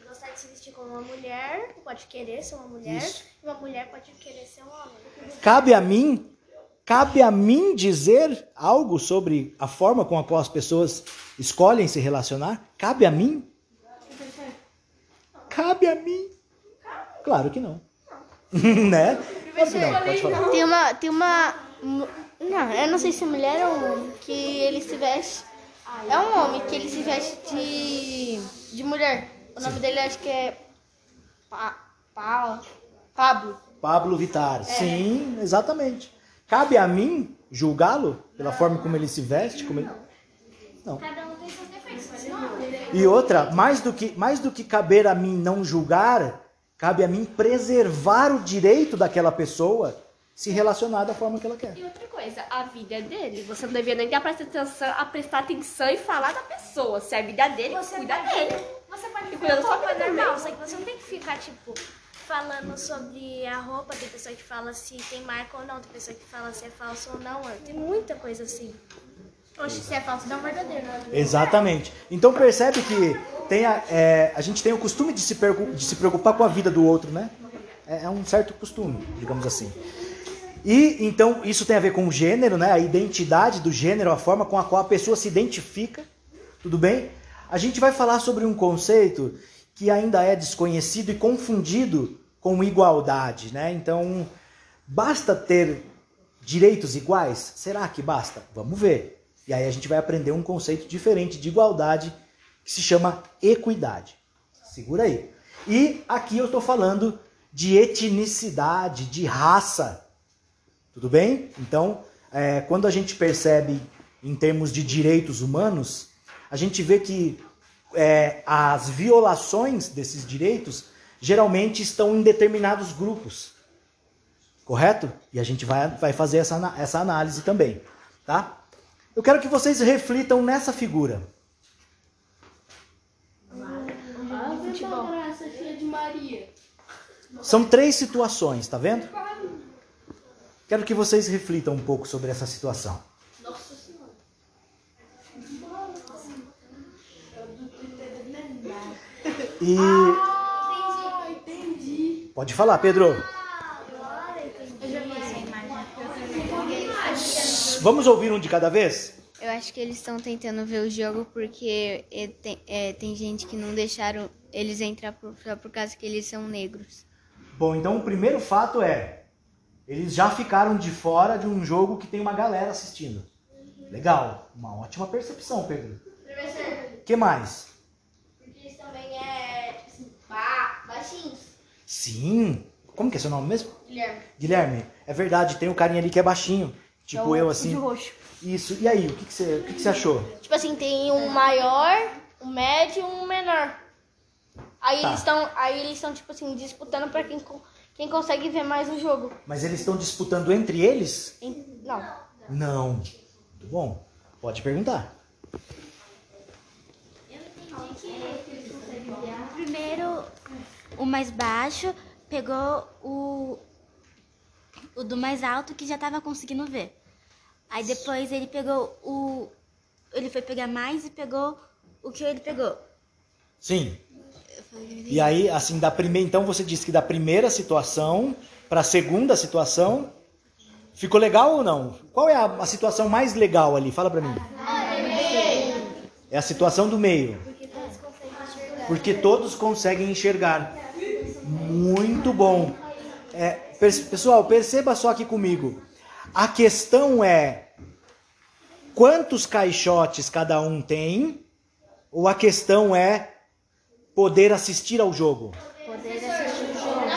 gostar de se vestir como uma mulher, pode querer ser uma mulher, Isso. e uma mulher pode querer ser um homem. Cabe a mim, cabe a mim dizer algo sobre a forma com a qual as pessoas escolhem se relacionar? Cabe a mim? Cabe a mim? Claro que não. né? Claro que não, pode falar. Tem uma. Tem uma. Não, eu não sei se é mulher ou homem, que ele se veste. É um homem que ele se veste de. de mulher. O nome dele acho que é. Pa, pa, Pablo. Pablo Vittar. Sim, exatamente. Cabe a mim julgá-lo pela forma como ele se veste? Como ele... Não. Cada um tem seus defeitos, não. E outra, mais do que mais do que caber a mim não julgar, cabe a mim preservar o direito daquela pessoa se relacionar da forma que ela quer. E outra coisa, a vida é dele. Você não devia nem dar prestar atenção, a prestar atenção e falar da pessoa. Se é a vida dele, Você cuida pode- dele. Você pode ficar da com sua vida normal, só que você não tem que ficar, tipo, falando sobre a roupa. Tem pessoa que fala se tem marca ou não, tem pessoa que fala se é falso ou não. Tem muita coisa assim. Oxe, se é falso, dá um verdadeiro. Exatamente. Então percebe que tem a, é, a gente tem o costume de se, de se preocupar com a vida do outro, né? É, é um certo costume, digamos assim. E então isso tem a ver com o gênero, né? A identidade do gênero, a forma com a qual a pessoa se identifica. Tudo bem? A gente vai falar sobre um conceito que ainda é desconhecido e confundido com igualdade, né? Então, basta ter direitos iguais? Será que basta? Vamos ver. E aí a gente vai aprender um conceito diferente de igualdade que se chama equidade. Segura aí. E aqui eu estou falando de etnicidade, de raça. Tudo bem? Então, é, quando a gente percebe em termos de direitos humanos, a gente vê que é, as violações desses direitos geralmente estão em determinados grupos. Correto? E a gente vai, vai fazer essa, essa análise também. Tá? Eu quero que vocês reflitam nessa figura. Ave filha de Maria. São três situações, tá vendo? Quero que vocês reflitam um pouco sobre essa situação. Nossa Senhora. E Ah, entendi. pode falar, Pedro. Vamos ouvir um de cada vez? Eu acho que eles estão tentando ver o jogo porque é, tem, é, tem gente que não deixaram eles entrar por, só por causa que eles são negros. Bom, então o primeiro fato é: eles já ficaram de fora de um jogo que tem uma galera assistindo. Legal, uma ótima percepção, Pedro. Professor, que mais? porque eles também é, tipo assim, ba baixinhos. Sim. Como que é seu nome mesmo? Guilherme. Guilherme. É verdade, tem um carinha ali que é baixinho. Tipo eu, assim. De roxo. Isso. E aí, o que, que, você, o que, que você achou? Tipo assim, tem um maior, um médio e um menor. Aí Tá. eles estão, aí eles estão tipo assim disputando pra quem quem consegue ver mais o jogo. Mas eles estão disputando entre eles? Em- Não. Não. Muito bom. Pode perguntar. Primeiro, o mais baixo pegou o, o do mais alto que já tava conseguindo ver. Aí depois ele pegou o. Ele foi pegar mais e pegou o que ele pegou. Sim. E aí, assim, da primeira. Então você disse que da primeira situação para a segunda situação. Ficou legal ou não? Qual é a, a situação mais legal ali? Fala pra mim. É a situação do meio. Porque todos conseguem enxergar. Muito bom. É, pessoal, perceba só aqui comigo. A questão é quantos caixotes cada um tem, ou a questão é poder assistir ao jogo? Na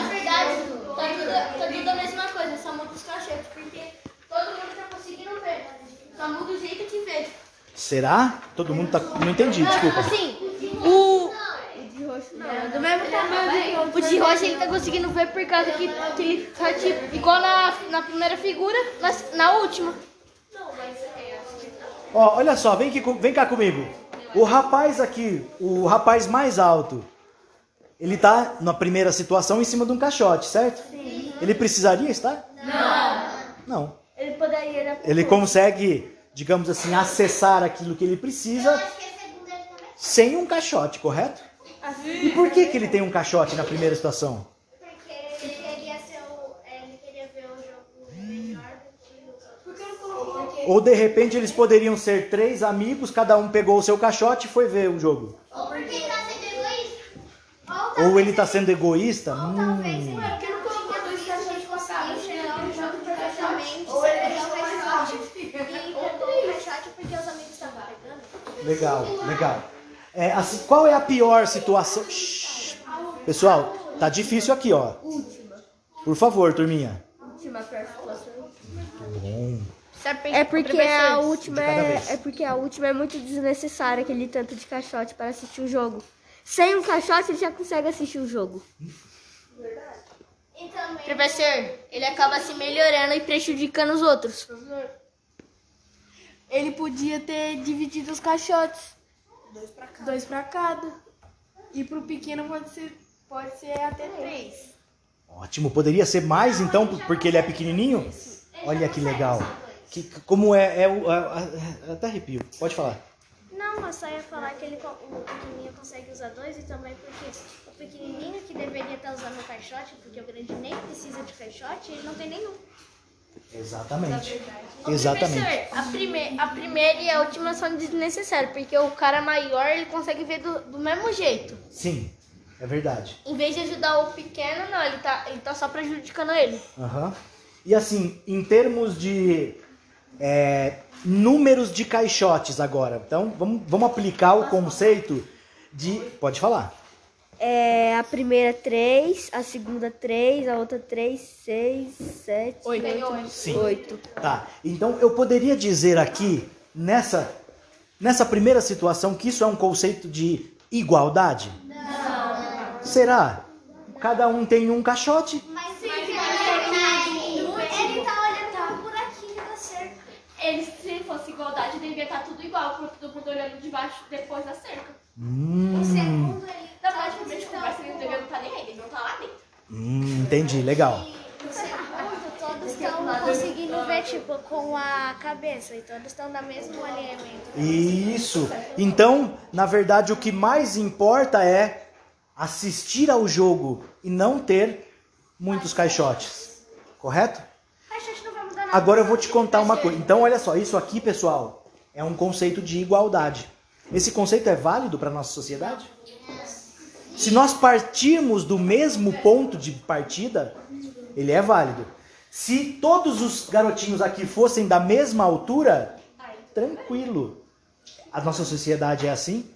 verdade, tá tudo, tá tudo a mesma coisa, só muda os cachetes, porque todo mundo tá conseguindo ver. Só muda o jeito que vê. Será? Todo mundo tá. Não entendi, desculpa. Assim, o. do mesmo tamanho. O de roxa ele tá conseguindo ver por causa que, que ele tá tipo. Igual na, na primeira figura, na, na última. Ó, olha só, vem, aqui, com- vem cá comigo. O rapaz aqui, o rapaz mais alto, ele tá na primeira situação em cima de um caixote, certo? Sim. Ele precisaria estar? Não. Não. Ele poderia. Ele consegue, digamos assim, acessar aquilo que ele precisa sem um caixote, correto? E por que, que ele tem um caixote na primeira situação? Porque ele queria ser o. Ele queria ver o jogo melhor do que os outros. Ou de repente eles poderiam ser três amigos, cada um pegou o seu caixote e foi ver o jogo. Ou porque ele tá sendo egoísta. Ou ele tá sendo egoísta? Hum, Porque não colocou dois caixotes passados, perfeitamente. Ou ele deixou. E pegou o caixote porque os amigos estavam pegando. legal, legal. É, assim, qual é a pior situação? Shhh. Pessoal, tá difícil aqui, ó. Por favor, turminha. Última participação. Bom. É porque a última cada é, é porque a última é muito desnecessária, aquele tanto de caixote para assistir o jogo. Sem um caixote ele já consegue assistir o jogo. Professor, ele acaba se melhorando e prejudicando os outros. Ele podia ter dividido os caixotes. Dois pra cada. E pro pequeno pode ser, pode ser até três. Ótimo. Poderia ser mais, então, porque ele é pequenininho? Olha que legal. Que, como é, é o... até arrepio. Pode falar. Não, eu só ia falar que ele, o pequenininho consegue usar dois e também porque o pequenininho que deveria estar usando o caixote, porque o grande nem precisa de caixote, ele não tem nenhum. Exatamente. Ô, Exatamente. Professor, a, prime a primeira e a última são desnecessárias, porque o cara maior ele consegue ver do, do mesmo jeito. Sim, é verdade. Em vez de ajudar o pequeno, não, ele tá, ele tá só prejudicando ele. Aham. E assim, em termos de é, números de caixotes agora. Então, vamos, vamos aplicar o conceito de... Pode falar. É, a primeira três, a segunda três, a outra três, seis, sete, oito. Sim. Oito. Tá. Então eu poderia dizer aqui, nessa, nessa primeira situação, que isso é um conceito de igualdade? Não. Será? Cada um tem um caixote? Ele tá olhando tá um buraquinho da cerca. Ele, se fosse igualdade, deveria estar tudo igual, porque todo mundo olhando de baixo depois da cerca. Hum, Na praticamente conversa, ele não estar nem aí, ele não tá lá dentro. hum, entendi, legal. Todos estão conseguindo ver, tipo, com a cabeça, e todos estão no mesmo alinhamento. Isso. Então, na verdade, o que mais importa é assistir ao jogo e não ter muitos caixotes. Correto? A gente não vai mudar nada. Agora eu vou te contar uma coisa. Então, olha só, isso aqui, pessoal, é um conceito de igualdade. Esse conceito é válido para nossa sociedade? Se nós partirmos do mesmo ponto de partida, ele é válido. Se todos os garotinhos aqui fossem da mesma altura, tranquilo. A nossa sociedade é assim?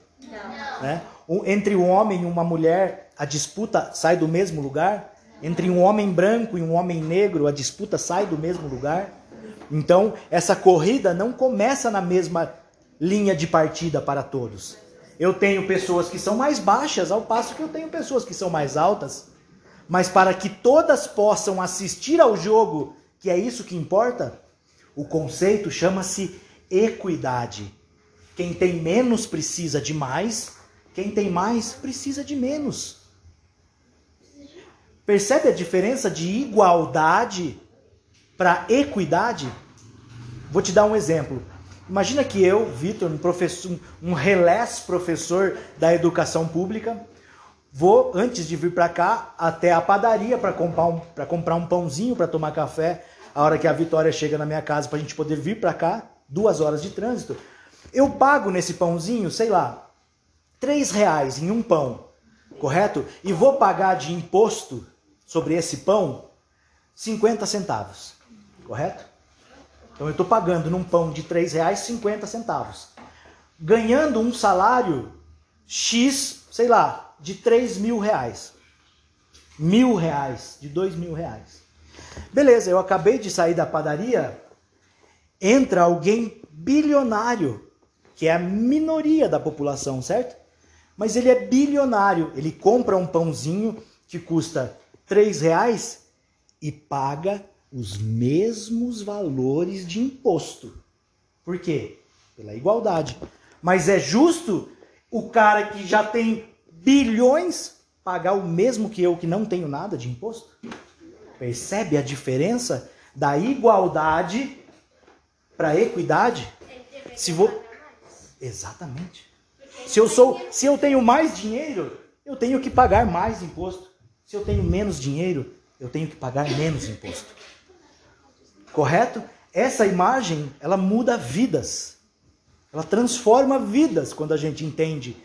Né? Um- Entre um homem e uma mulher, a disputa sai do mesmo lugar? Entre um homem branco e um homem negro, a disputa sai do mesmo lugar? Então, essa corrida não começa na mesma linha de partida para todos. Eu tenho pessoas que são mais baixas, ao passo que eu tenho pessoas que são mais altas. Mas para que todas possam assistir ao jogo, que é isso que importa, o conceito chama-se equidade. Quem tem menos precisa de mais, quem tem mais precisa de menos. Percebe a diferença de igualdade para equidade? Vou te dar um exemplo. Imagina que eu, Vitor, um professor, um relés professor da educação pública, vou antes de vir para cá até a padaria para comprar um para comprar um pãozinho para tomar café. A hora que a Vitória chega na minha casa para a gente poder vir para cá, duas horas de trânsito, eu pago nesse pãozinho, sei lá, três reais em um pão, correto? E vou pagar de imposto sobre esse pão 50 centavos, correto? Então eu estou pagando num pão de três reais 50 centavos. Ganhando um salário X, sei lá, de 3 mil reais. Mil reais, de dois mil reais. Beleza, eu acabei de sair da padaria, entra alguém bilionário, que é a minoria da população, certo? Mas ele é bilionário, ele compra um pãozinho que custa três reais e paga os mesmos valores de imposto. Por quê? Pela igualdade. Mas é justo o cara que já tem bilhões pagar o mesmo que eu que não tenho nada de imposto? Percebe a diferença da igualdade para equidade? Se vou Exatamente. Se eu sou, se eu tenho mais dinheiro, eu tenho que pagar mais imposto. Se eu tenho menos dinheiro, eu tenho que pagar menos imposto. Correto? Essa imagem, ela muda vidas. Ela transforma vidas quando a gente entende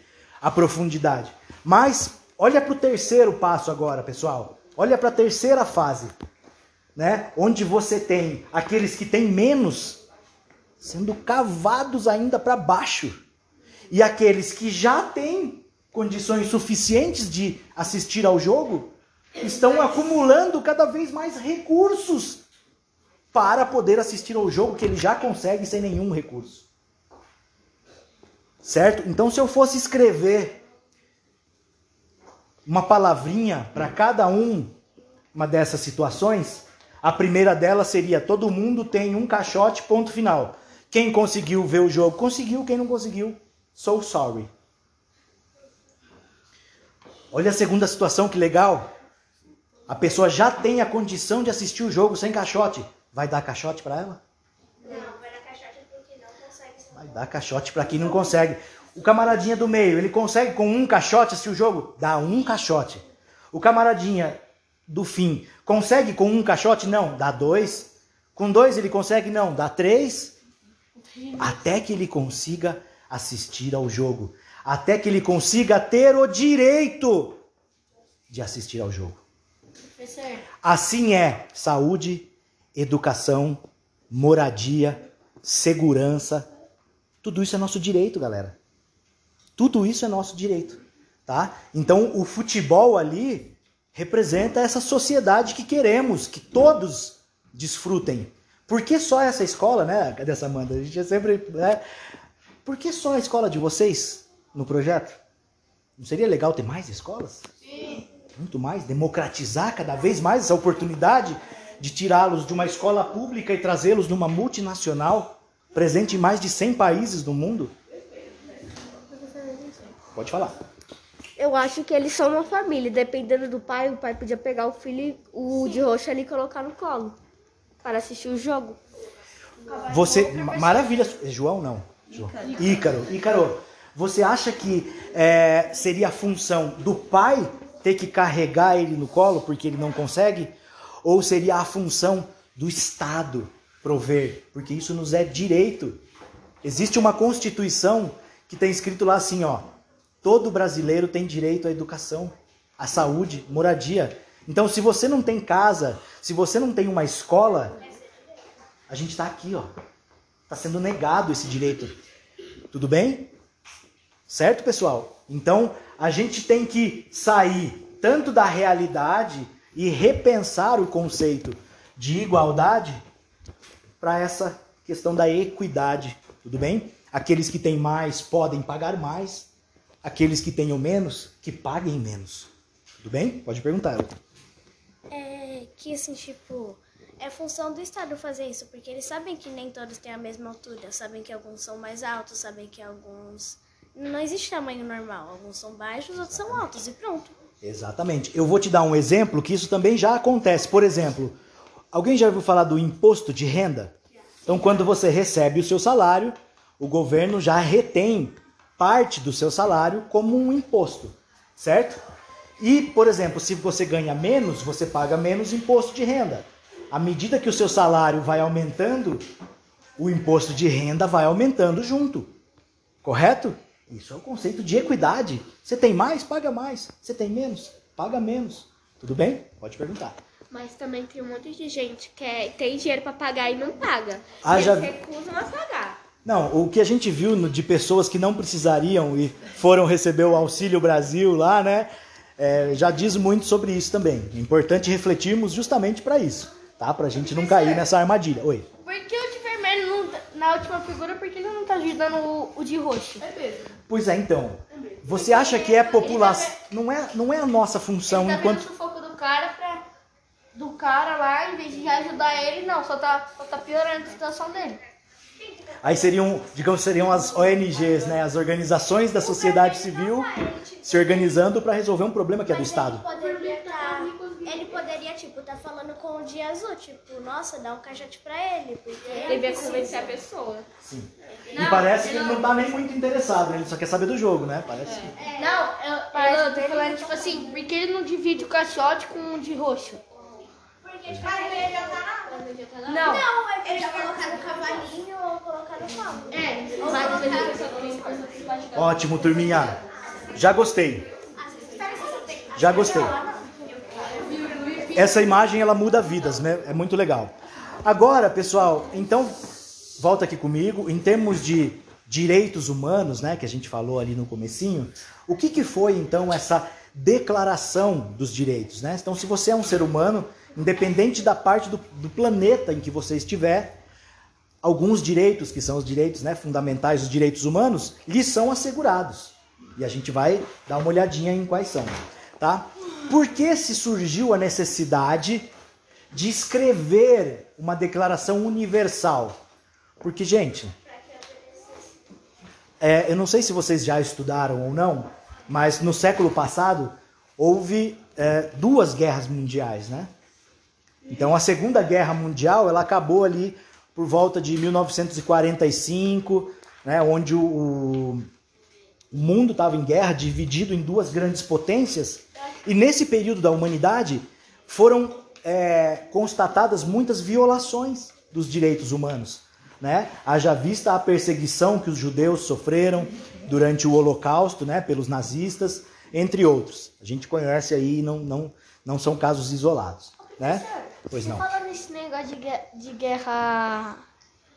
a profundidade. Mas olha para o terceiro passo agora, pessoal. Olha para a terceira fase, né? Onde você tem aqueles que têm menos sendo cavados ainda para baixo e aqueles que já têm condições suficientes de assistir ao jogo estão acumulando cada vez mais recursos para poder assistir ao jogo que ele já consegue sem nenhum recurso. Certo? Então, se eu fosse escrever uma palavrinha para cada um uma dessas situações, a primeira delas seria: todo mundo tem um caixote, ponto final. Quem conseguiu ver o jogo, conseguiu. Quem não conseguiu, so sorry. Olha a segunda situação, que legal. A pessoa já tem a condição de assistir o jogo sem caixote. Vai dar caixote para ela? Não, vai dar caixote porque não consegue. Vai dar caixote para quem não consegue. O camaradinha do meio, ele consegue com um caixote assistir o jogo? Dá um caixote. O camaradinha do fim, consegue com um caixote? Não, dá dois. Com dois ele consegue? Não, dá três. Até que ele consiga assistir ao jogo. Até que ele consiga ter o direito de assistir ao jogo. Assim é saúde, educação, moradia, segurança. Tudo isso é nosso direito, galera. Tudo isso é nosso direito, tá? Então o futebol ali representa essa sociedade que queremos, que todos desfrutem. Por que só essa escola, né? Cadê essa Amanda? A gente é sempre. Né? Por que só a escola de vocês no projeto? Não seria legal ter mais escolas? Sim. Muito mais, democratizar cada vez mais essa oportunidade de tirá-los de uma escola pública e trazê-los numa multinacional, presente em mais de 100 países do mundo? Pode falar. Eu acho que eles são uma família. Dependendo do pai, o pai podia pegar o filho, o de roxo ali e colocar no colo. Para assistir o jogo. Você. Maravilha. João não. João. Ícaro. Ícaro. Você acha que é, seria a função do pai ter que carregar ele no colo porque ele não consegue? Ou seria a função do Estado prover? Porque isso nos é direito. Existe uma Constituição que tem escrito lá assim, ó. Todo brasileiro tem direito à educação, à saúde, moradia. Então, se você não tem casa, se você não tem uma escola, a gente está aqui, ó. Está sendo negado esse direito. Tudo bem? Certo, pessoal? Então, a gente tem que sair tanto da realidade e repensar o conceito de igualdade para essa questão da equidade. Tudo bem? Aqueles que têm mais podem pagar mais, aqueles que tenham menos, que paguem menos. Tudo bem? Pode perguntar. É que assim, tipo, é função do Estado fazer isso, porque eles sabem que nem todos têm a mesma altura, sabem que alguns são mais altos, sabem que alguns. Não existe tamanho normal. Alguns são baixos, outros são altos, e pronto. Exatamente. Eu vou te dar um exemplo que isso também já acontece. Por exemplo, alguém já ouviu falar do imposto de renda? Então, quando você recebe o seu salário, o governo já retém parte do seu salário como um imposto, certo? E, por exemplo, se você ganha menos, você paga menos imposto de renda. À medida que o seu salário vai aumentando, o imposto de renda vai aumentando junto. Correto? Isso é o conceito de equidade. Você tem mais, paga mais. Você tem menos, paga menos. Tudo bem? Pode perguntar. Mas também tem um monte de gente que é, tem dinheiro para pagar e não paga. Ah, e já- eles recusam a pagar. Não, o que a gente viu no- de pessoas que não precisariam e foram receber o Auxílio Brasil lá, né? é, já diz muito sobre isso também. É importante refletirmos justamente para isso, tá? Pra gente não cair nessa armadilha. Oi. Por que o de vermelho não, tá- na última figura, por que ele não tá ajudando o, o de roxo? Pois é, então. Você acha que é população. Não é, não é a nossa função Tá vendo enquanto. o sufoco do cara pra. Do cara lá, em vez de ajudar ele, não, só tá, só tá piorando a situação dele. Aí seriam, digamos, seriam as ONGs, né? As organizações da sociedade civil se organizando para resolver um problema que é do Estado. Poderia tá, ele poderia, tipo, tá falando com o de azul, tipo, nossa, dá um caixote pra ele, porque Ele vai convencer a pessoa. Sim. E parece que ele não tá nem muito interessado, né? ele só quer saber do jogo, né? Parece que. Não, eu, eu tô falando, tipo assim, por que ele não divide o caixote com o de roxo? Porque de vermelho já tá nada. Não. Não, é ele já colocar no cavalinho ou colocar no pau. É, Ou mas colocar ele Ótimo, turminha. Já gostei. Já gostei. Essa imagem ela muda vidas, né? É muito legal. Agora, pessoal, então volta aqui comigo. Em termos de direitos humanos, né, que a gente falou ali no comecinho, o que, que foi então essa declaração dos direitos. Né? Então, se você é um ser humano, independente da parte do, do planeta em que você estiver, alguns direitos, que são os direitos né, fundamentais, os direitos humanos, lhes são assegurados. E a gente vai dar uma olhadinha em quais são. Tá? Por que se surgiu a necessidade de escrever uma declaração universal? Porque, gente, é, eu não sei se vocês já estudaram ou não, mas no século passado houve é, duas guerras mundiais, né? Então a Segunda Guerra Mundial ela acabou ali por volta de 1945, né, onde o, o mundo estava em guerra, dividido em duas grandes potências, e nesse período da humanidade foram é, constatadas muitas violações dos direitos humanos. Né? Haja vista a perseguição que os judeus sofreram durante o Holocausto né, pelos nazistas, entre outros. A gente conhece aí, não, não, não são casos isolados. Né? Pois não. Falando nesse negócio de guerra, de guerra.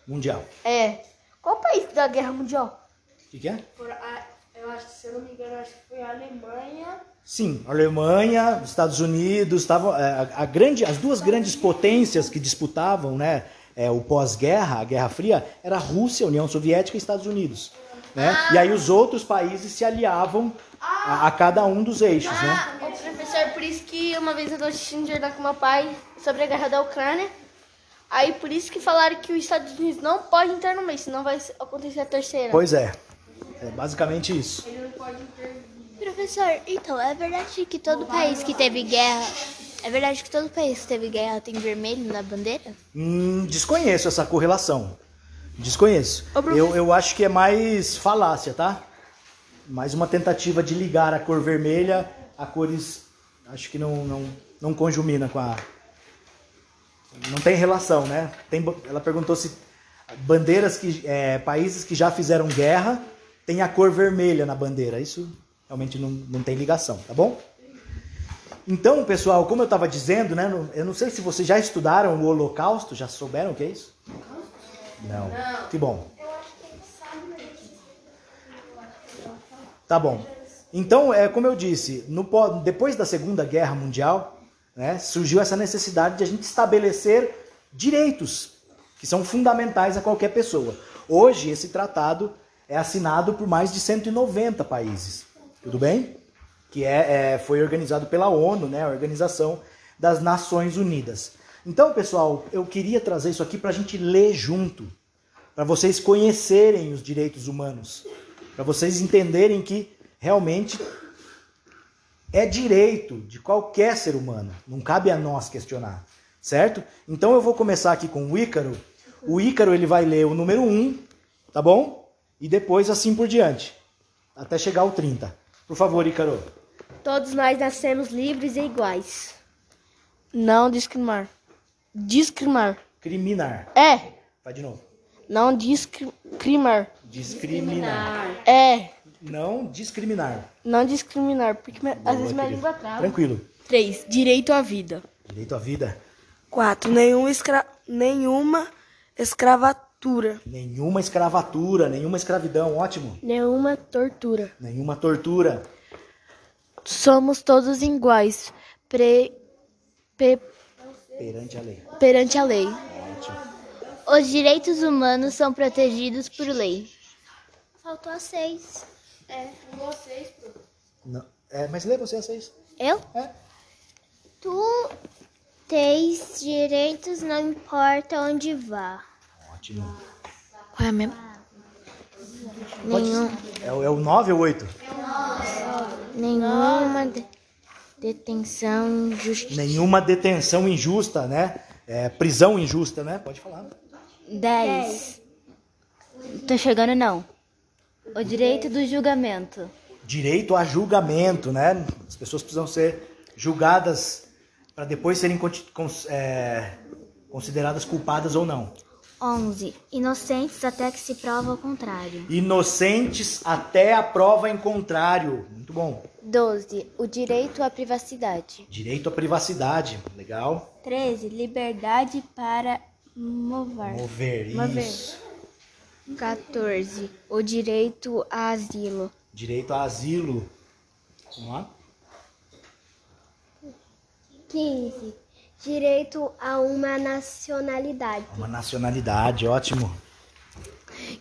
Mundial. É. Qual país da guerra mundial? O que, que é? Por a- eu acho, se eu não me engano, acho que foi a Alemanha. Sim, Alemanha, Estados Unidos, estavam é, a, a grande, as duas grandes potências que disputavam, né, é, o pós-guerra, a Guerra Fria, era a Rússia, a União Soviética e Estados Unidos, né? E aí os outros países se aliavam a, a cada um dos eixos, né? Ô, professor, por isso que uma vez eu tô assistindo um jornal com meu pai sobre a guerra da Ucrânia. Aí por isso que falaram que os Estados Unidos não podem entrar no meio, senão vai acontecer a terceira. Pois é, é basicamente isso. Professor, então, é verdade que todo país que teve guerra. É verdade que todo país que teve guerra tem vermelho na bandeira? Hum, desconheço essa correlação. Desconheço. Eu, eu acho que é mais falácia, tá? Mais uma tentativa de ligar a cor vermelha a cores. Acho que não, não, não conjumina com a. Não tem relação, né? Tem, ela perguntou se bandeiras que. é, países que já fizeram guerra têm a cor vermelha na bandeira. Isso realmente não, não tem ligação, tá bom? Então, pessoal, como eu estava dizendo, né? Eu não sei se vocês já estudaram o Holocausto, já souberam o que é isso? Não. Que bom. Tá bom. Então, é como eu disse, no depois da Segunda Guerra Mundial, né, surgiu essa necessidade de a gente estabelecer direitos que são fundamentais a qualquer pessoa. Hoje, esse tratado é assinado por mais de 190 países. Tudo bem? Que é, é- foi organizado pela ONU, né, a Organização das Nações Unidas. Então, pessoal, eu queria trazer isso aqui para a gente ler junto, para vocês conhecerem os direitos humanos, para vocês entenderem que realmente é direito de qualquer ser humano, não cabe a nós questionar, certo? Então eu vou começar aqui com o Ícaro. O Ícaro ele vai ler o número 1, tá bom? E depois assim por diante, até chegar ao 30. Por favor, Ícaro. Todos nós nascemos livres e iguais. Não discriminar. Discriminar. Criminar. É. Vai de novo. Não discriminar. Discriminar. É. Não discriminar. Não discriminar, porque me- às vezes minha querido. língua trava. Tranquilo. 3. Direito à vida. Direito à vida. 4. Nenhuma, escra... Nenhuma escravatura. Nenhuma escravatura, nenhuma escravidão. Ótimo. Nenhuma tortura. Nenhuma tortura. Somos todos iguais pre- pe- Perante a lei. perante a lei. Ótimo. Os direitos humanos são protegidos por lei. Faltou a seis. Não. É, mas lê você a seis. Eu? É. Tu tens direitos, não importa onde vá. Qual é mesmo? Nenhum, É, o- é o 9 ou 8? nenhuma de- detenção injusta. Nenhuma detenção injusta, né? É, prisão injusta, né? Pode falar. Dez. Tô chegando não. O direito do julgamento. Direito a julgamento, né? As pessoas precisam ser julgadas para depois serem conti- cons- é, consideradas culpadas ou não. 11. Inocentes até que se prova o contrário. Inocentes até a prova em contrário. Muito bom. 12. O direito à privacidade. Direito à privacidade. Legal. 13. Liberdade para mover. Mover. Mover. Isso. 14. O direito a asilo. Direito a asilo. Vamos lá. 15. Direito a uma nacionalidade. Uma nacionalidade, ótimo.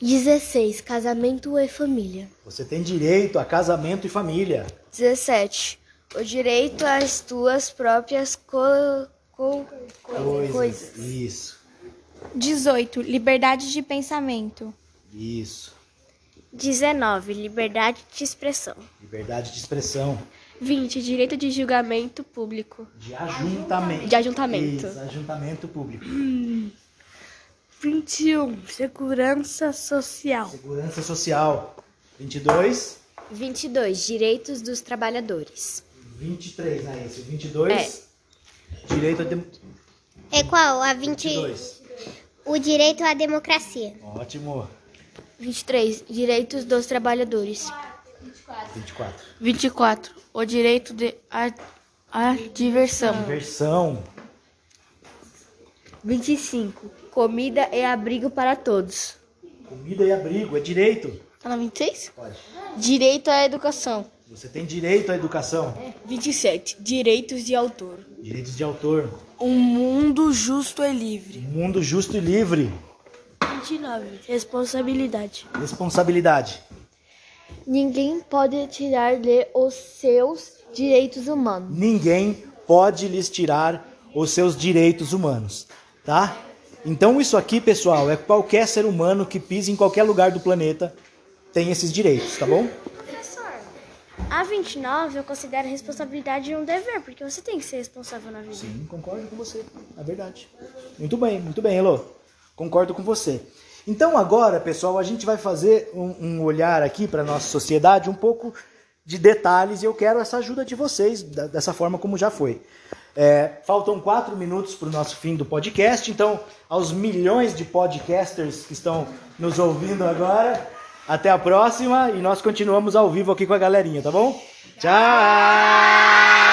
16. Casamento e família. Você tem direito a casamento e família. 17. O direito às tuas próprias co co Coisas. coisas. Isso, 18. Liberdade de pensamento. isso. 19. Liberdade de expressão. Liberdade de expressão. 20. Direito de julgamento público. De ajuntamento. De ajuntamento. Isso, ajuntamento público. 21. Segurança social. Segurança social. 22. 22. Direitos dos trabalhadores. 23, né? Esse 22. Direito a dem... É qual? A 20... 22. O direito à democracia. Ótimo. 23. Direitos dos trabalhadores. 24. 24. O direito de a, a diversão. Diversão. 25. Comida e abrigo para todos. Comida e abrigo. É direito. Tá na 26? Pode. Direito à educação. Você tem direito à educação. 27. Direitos de autor. Direitos de autor. Um mundo justo e livre. Um mundo justo e livre. 29. Responsabilidade. Responsabilidade. Ninguém pode tirar-lhe os seus direitos humanos. Ninguém pode lhes tirar os seus direitos humanos, tá? Então isso aqui, pessoal, é qualquer ser humano que pise em qualquer lugar do planeta tem esses direitos, tá bom? Professor, a 29 eu considero responsabilidade um dever, porque você tem que ser responsável na vida. Sim, concordo com você. É verdade. Muito bem, muito bem, Elô. Concordo com você. Então agora, pessoal, a gente vai fazer um, um olhar aqui para nossa sociedade um pouco de detalhes e eu quero essa ajuda de vocês da- dessa forma como já foi. É, faltam quatro minutos para o nosso fim do podcast, então aos milhões de podcasters que estão nos ouvindo agora, até a próxima e nós continuamos ao vivo aqui com a galerinha, tá bom? Tchau!